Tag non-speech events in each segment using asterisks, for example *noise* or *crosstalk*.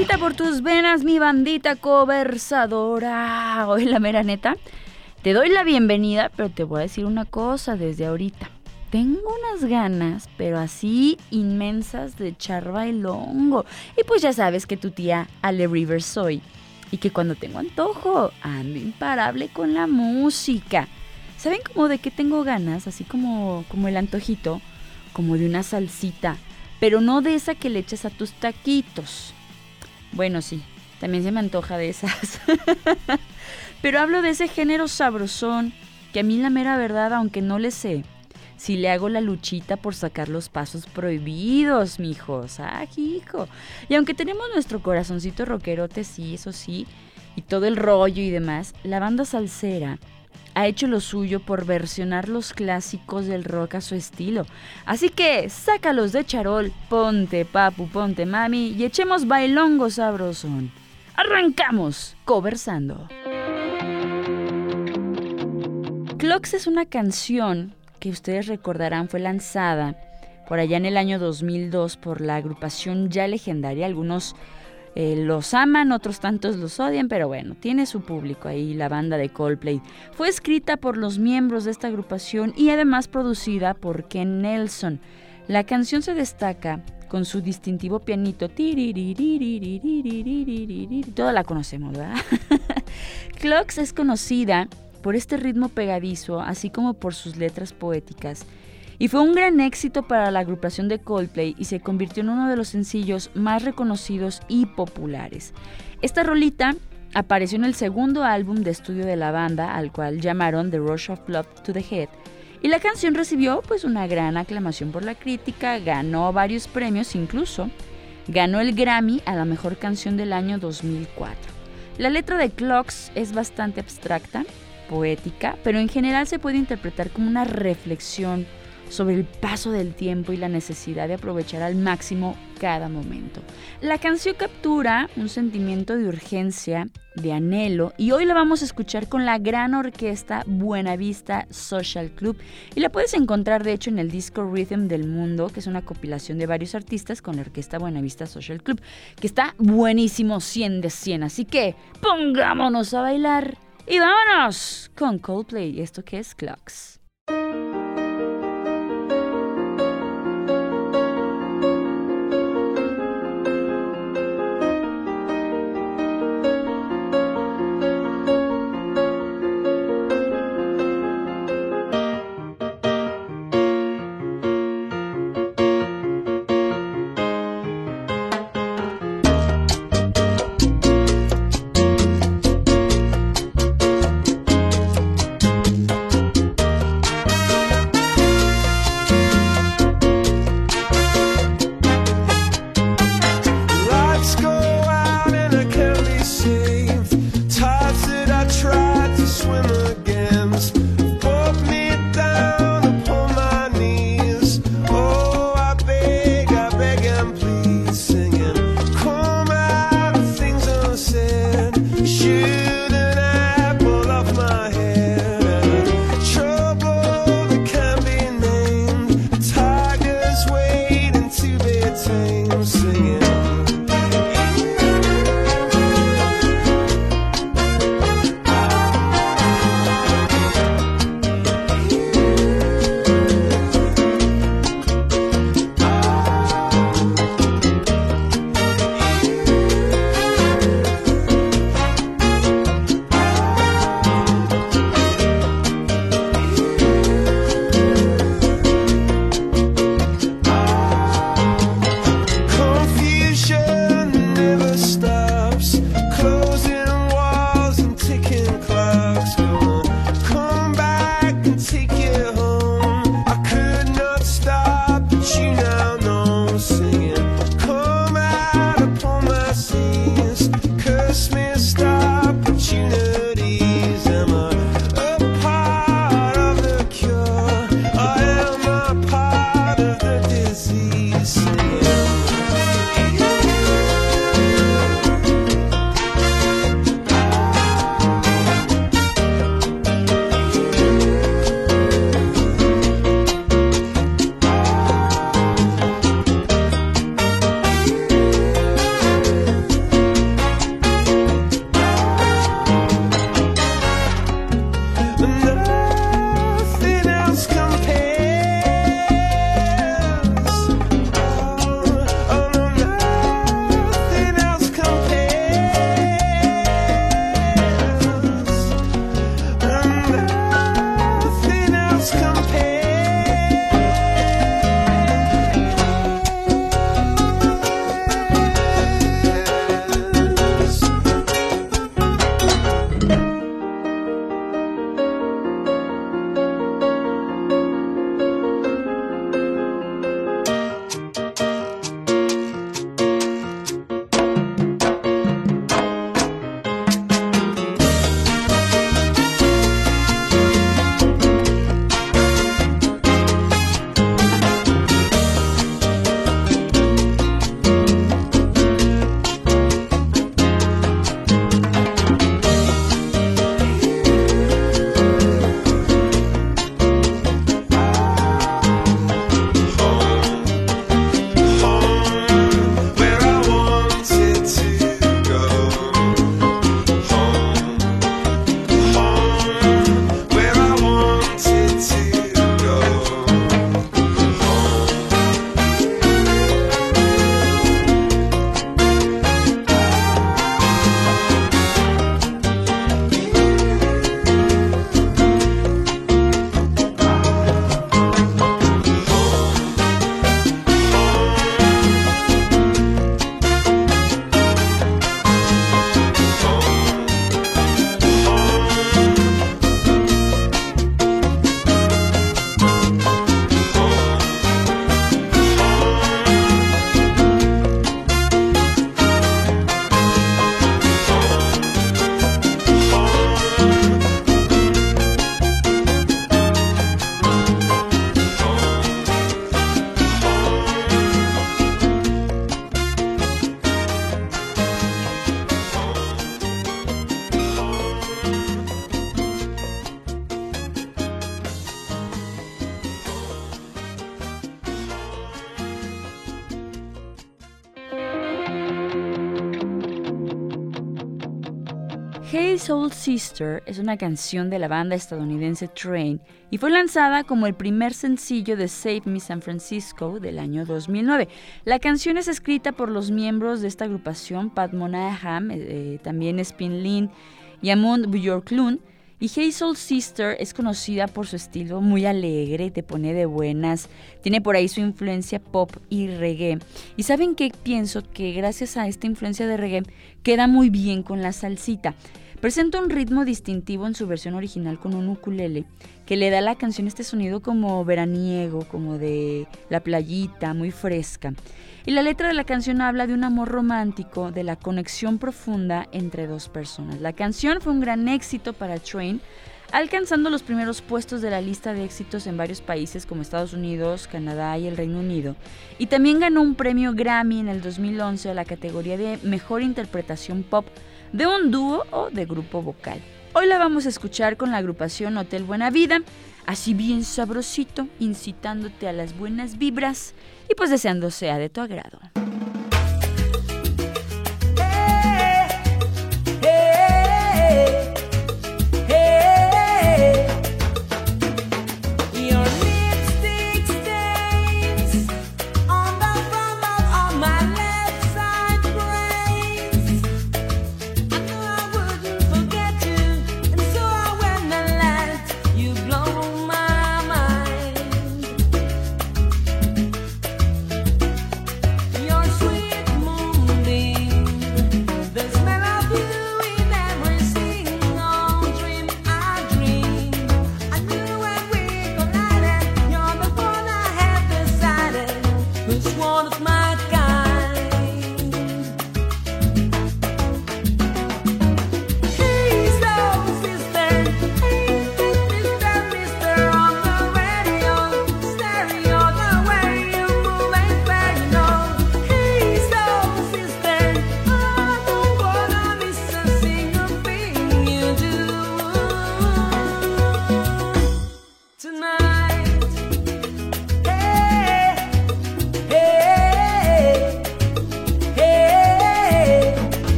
¿Qué transita por tus venas, mi bandita conversadora? Hoy la mera neta. Te doy la bienvenida, pero te voy a decir una cosa desde ahorita. Tengo unas ganas, pero así inmensas de echar bailongo. Y pues ya sabes que tu tía Ale Rivers soy. Y que cuando tengo antojo, ando imparable con la música. ¿Saben cómo de qué tengo ganas? Así como, como el antojito, como de una salsita. Pero no de esa que le echas a tus taquitos. Bueno, sí, también se me antoja de esas. *laughs* Pero hablo de ese género sabrosón que a mí la mera verdad, aunque no le sé, si le hago la luchita por sacar los pasos prohibidos, mijos. Ah, hijo. Y aunque tenemos nuestro corazoncito rockerote, sí, eso sí, y todo el rollo y demás, la banda salsera ha hecho lo suyo por versionar los clásicos del rock a su estilo. Así que sácalos de charol, ponte papu, ponte mami y echemos bailongo sabrosón. Arrancamos conversando. Clocks es una canción que ustedes recordarán fue lanzada por allá en el año 2002 por la agrupación ya legendaria. Algunos eh, los aman, otros tantos los odian, pero bueno, tiene su público ahí, la banda de Coldplay. Fue escrita por los miembros de esta agrupación y además producida por Ken Nelson. La canción se destaca con su distintivo pianito. Toda la conocemos, ¿verdad? *laughs* Clocks es conocida por este ritmo pegadizo, así como por sus letras poéticas. Y fue un gran éxito para la agrupación de Coldplay y se convirtió en uno de los sencillos más reconocidos y populares. Esta rolita apareció en el segundo álbum de estudio de la banda, al cual llamaron The Rush of Love to the Head. Y la canción recibió pues una gran aclamación por la crítica, ganó varios premios incluso, ganó el Grammy a la mejor canción del año 2004. La letra de Clocks es bastante abstracta, poética, pero en general se puede interpretar como una reflexión sobre el paso del tiempo y la necesidad de aprovechar al máximo cada momento. La canción captura un sentimiento de urgencia, de anhelo, y hoy la vamos a escuchar con la gran orquesta Buenavista Social Club, y la puedes encontrar de hecho en el disco Rhythm del Mundo, que es una compilación de varios artistas con la orquesta Buenavista Social Club, que está buenísimo 100 de 100, así que pongámonos a bailar. Y vámonos con Coldplay, esto que es Clocks. Hey Soul Sister es una canción de la banda estadounidense Train y fue lanzada como el primer sencillo de Save Me San Francisco del año 2009. La canción es escrita por los miembros de esta agrupación, Pat Monahan, eh, eh, también Spin Lin y Amund Bjorklund, y Hey Soul Sister es conocida por su estilo muy alegre, te pone de buenas, tiene por ahí su influencia pop y reggae. Y saben qué pienso que gracias a esta influencia de reggae queda muy bien con la salsita. Presenta un ritmo distintivo en su versión original con un ukulele que le da a la canción este sonido como veraniego, como de la playita, muy fresca. Y la letra de la canción habla de un amor romántico, de la conexión profunda entre dos personas. La canción fue un gran éxito para Train, alcanzando los primeros puestos de la lista de éxitos en varios países como Estados Unidos, Canadá y el Reino Unido. Y también ganó un premio Grammy en el 2011 a la categoría de Mejor Interpretación Pop de un dúo o de grupo vocal. Hoy la vamos a escuchar con la agrupación Hotel Buena Vida, así bien sabrosito, incitándote a las buenas vibras y pues deseando sea de tu agrado.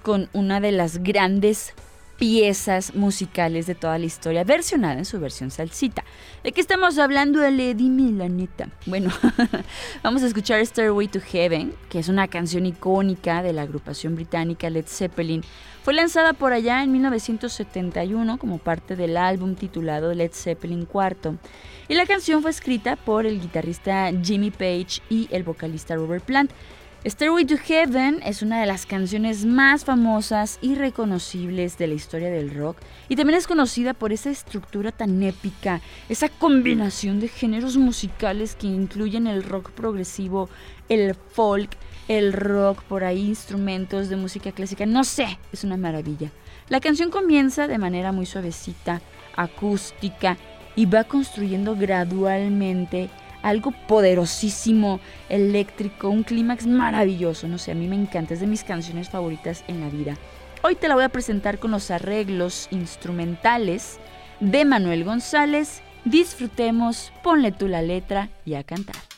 Con una de las grandes piezas musicales de toda la historia, versionada en su versión salsita. ¿De qué estamos hablando, Ale? Dime la. Bueno, *laughs* vamos a escuchar Stairway to Heaven, que es una canción icónica de la agrupación británica Led Zeppelin. Fue lanzada por allá en 1971 como parte del álbum titulado Led Zeppelin IV. Y la canción fue escrita por el guitarrista Jimmy Page y el vocalista Robert Plant. Stairway to Heaven es una de las canciones más famosas y reconocibles de la historia del rock y también es conocida por esa estructura tan épica, esa combinación de géneros musicales que incluyen el rock progresivo, el folk, el rock, por ahí instrumentos de música clásica, no sé, es una maravilla. La canción comienza de manera muy suavecita, acústica y va construyendo gradualmente algo poderosísimo, eléctrico, un clímax maravilloso, no sé, a mí me encanta, es de mis canciones favoritas en la vida. Hoy te la voy a presentar con los arreglos instrumentales de Manuel González. Disfrutemos, ponle tú la letra y a cantar.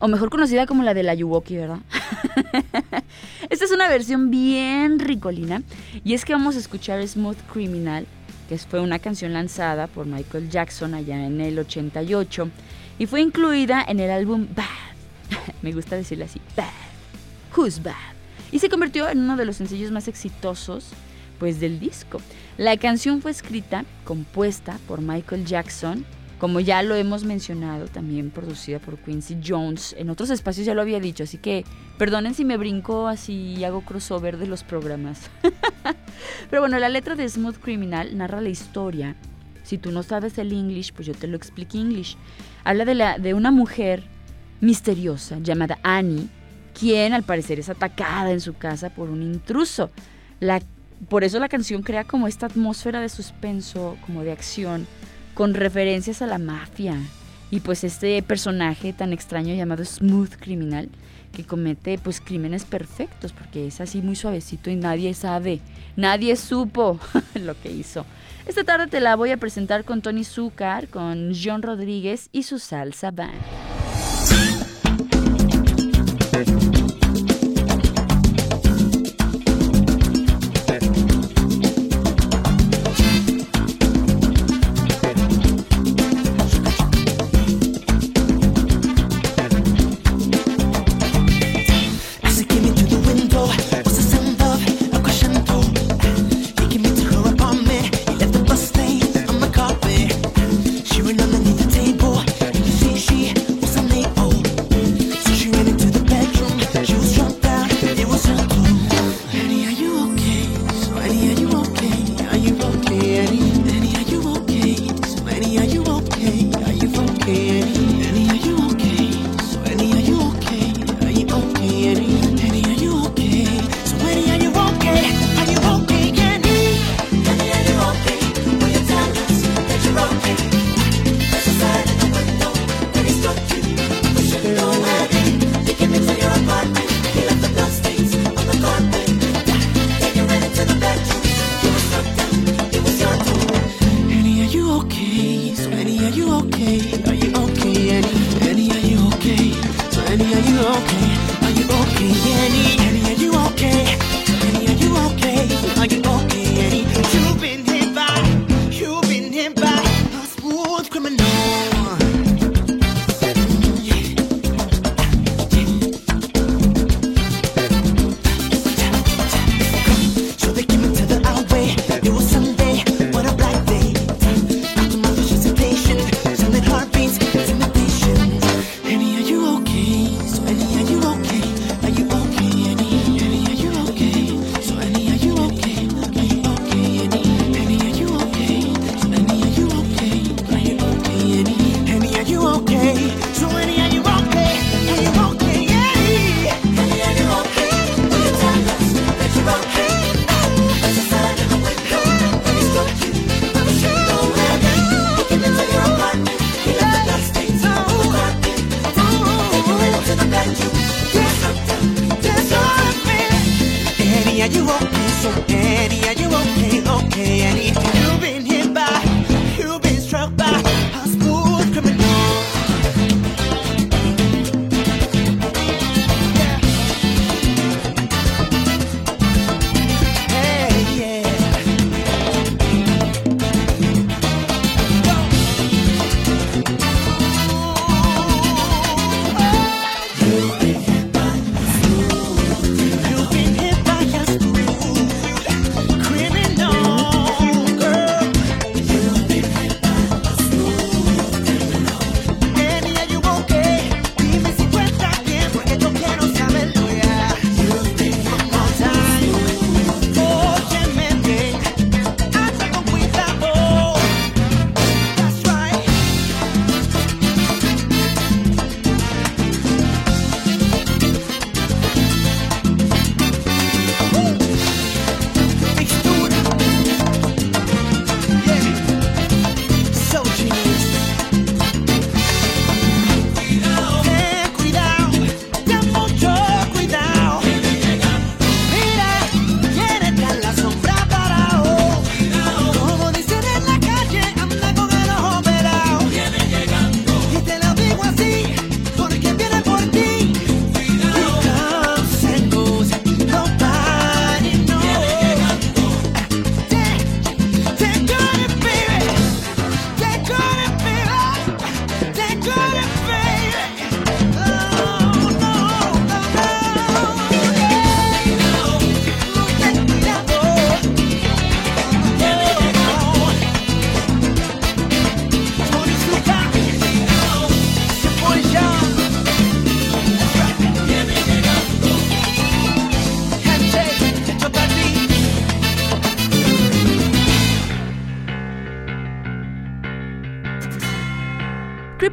O mejor conocida como la de la Ayuwoki, ¿verdad? *laughs* Esta es una versión bien ricolina, y es que vamos a escuchar Smooth Criminal, que fue una canción lanzada por Michael Jackson allá en el 88, y fue incluida en el álbum Bad. *laughs* Me gusta decirle así, Bad. Who's Bad? Y se convirtió en uno de los sencillos más exitosos pues del disco. La canción fue escrita, compuesta por Michael Jackson, como ya lo hemos mencionado, también producida por Quincy Jones. En otros espacios ya lo había dicho, así que perdonen si me brinco así y hago crossover de los programas. *laughs* Pero bueno, la letra de Smooth Criminal narra la historia. Si tú no sabes el English, pues yo te lo explico English. Habla de, una mujer misteriosa llamada Annie, quien al parecer es atacada en su casa por un intruso. Por eso la canción crea como esta atmósfera de suspenso, como de acción, con referencias a la mafia. Y pues este personaje tan extraño llamado Smooth Criminal, que comete pues crímenes perfectos, porque es así muy suavecito y nadie sabe, nadie supo *laughs* lo que hizo. Esta tarde te la voy a presentar con Tony Zucker, con John Rodríguez y su salsa band.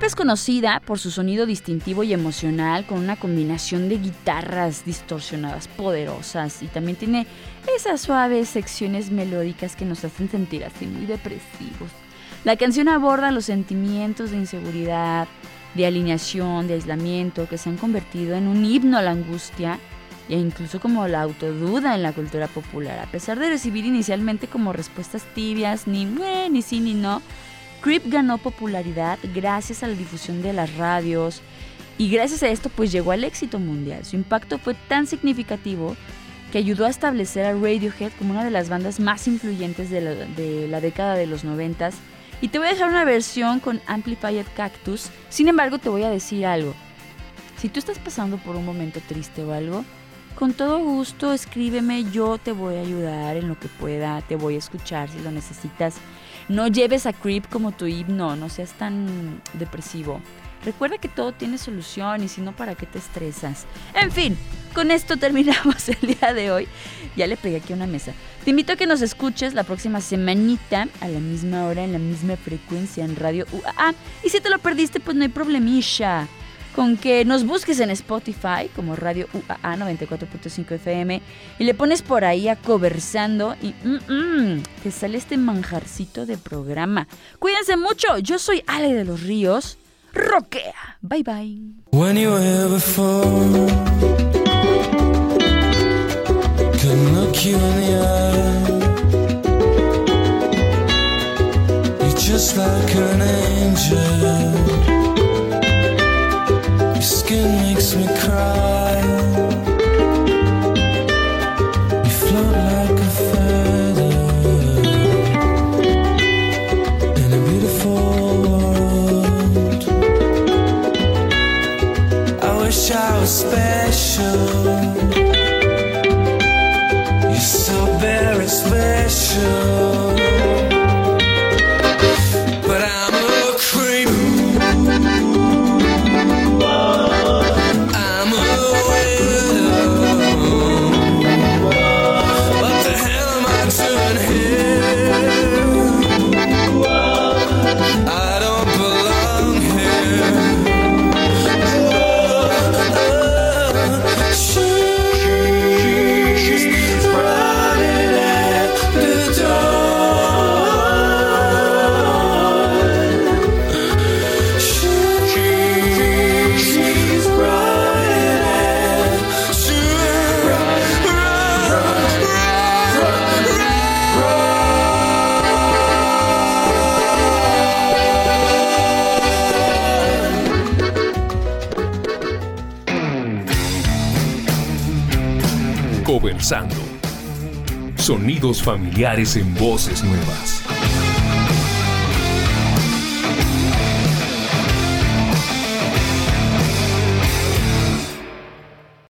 Es conocida por su sonido distintivo y emocional con una combinación de guitarras distorsionadas poderosas y también tiene esas suaves secciones melódicas que nos hacen sentir así muy depresivos. La canción aborda los sentimientos de inseguridad, de alineación, de aislamiento que se han convertido en un himno a la angustia e incluso como la autoduda en la cultura popular. A pesar de recibir inicialmente como respuestas tibias, ni ni sí ni no, Creep ganó popularidad gracias a la difusión de las radios y gracias a esto pues llegó al éxito mundial. Su impacto fue tan significativo que ayudó a establecer a Radiohead como una de las bandas más influyentes de la, década de los noventas. Y te voy a dejar una versión con Amplified Cactus. Sin embargo, te voy a decir algo. Si tú estás pasando por un momento triste o algo, con todo gusto escríbeme, yo te voy a ayudar en lo que pueda, te voy a escuchar si lo necesitas. No lleves a Creep como tu himno, no seas tan depresivo. Recuerda que todo tiene solución y si no, ¿para qué te estresas? En fin, con esto *laughs* terminamos el día de hoy. Ya le pegué aquí una mesa. Te invito a que nos escuches la próxima semanita a la misma hora, en la misma frecuencia en Radio UAA. Y si te lo perdiste, pues no hay problemilla con que nos busques en Spotify como Radio UAA 94.5 FM y le pones por ahí a conversando y mm, te sale este manjarcito de programa. Cuídense mucho, yo soy Ale de los Ríos. Roquea. Bye bye. Familiares en voces nuevas.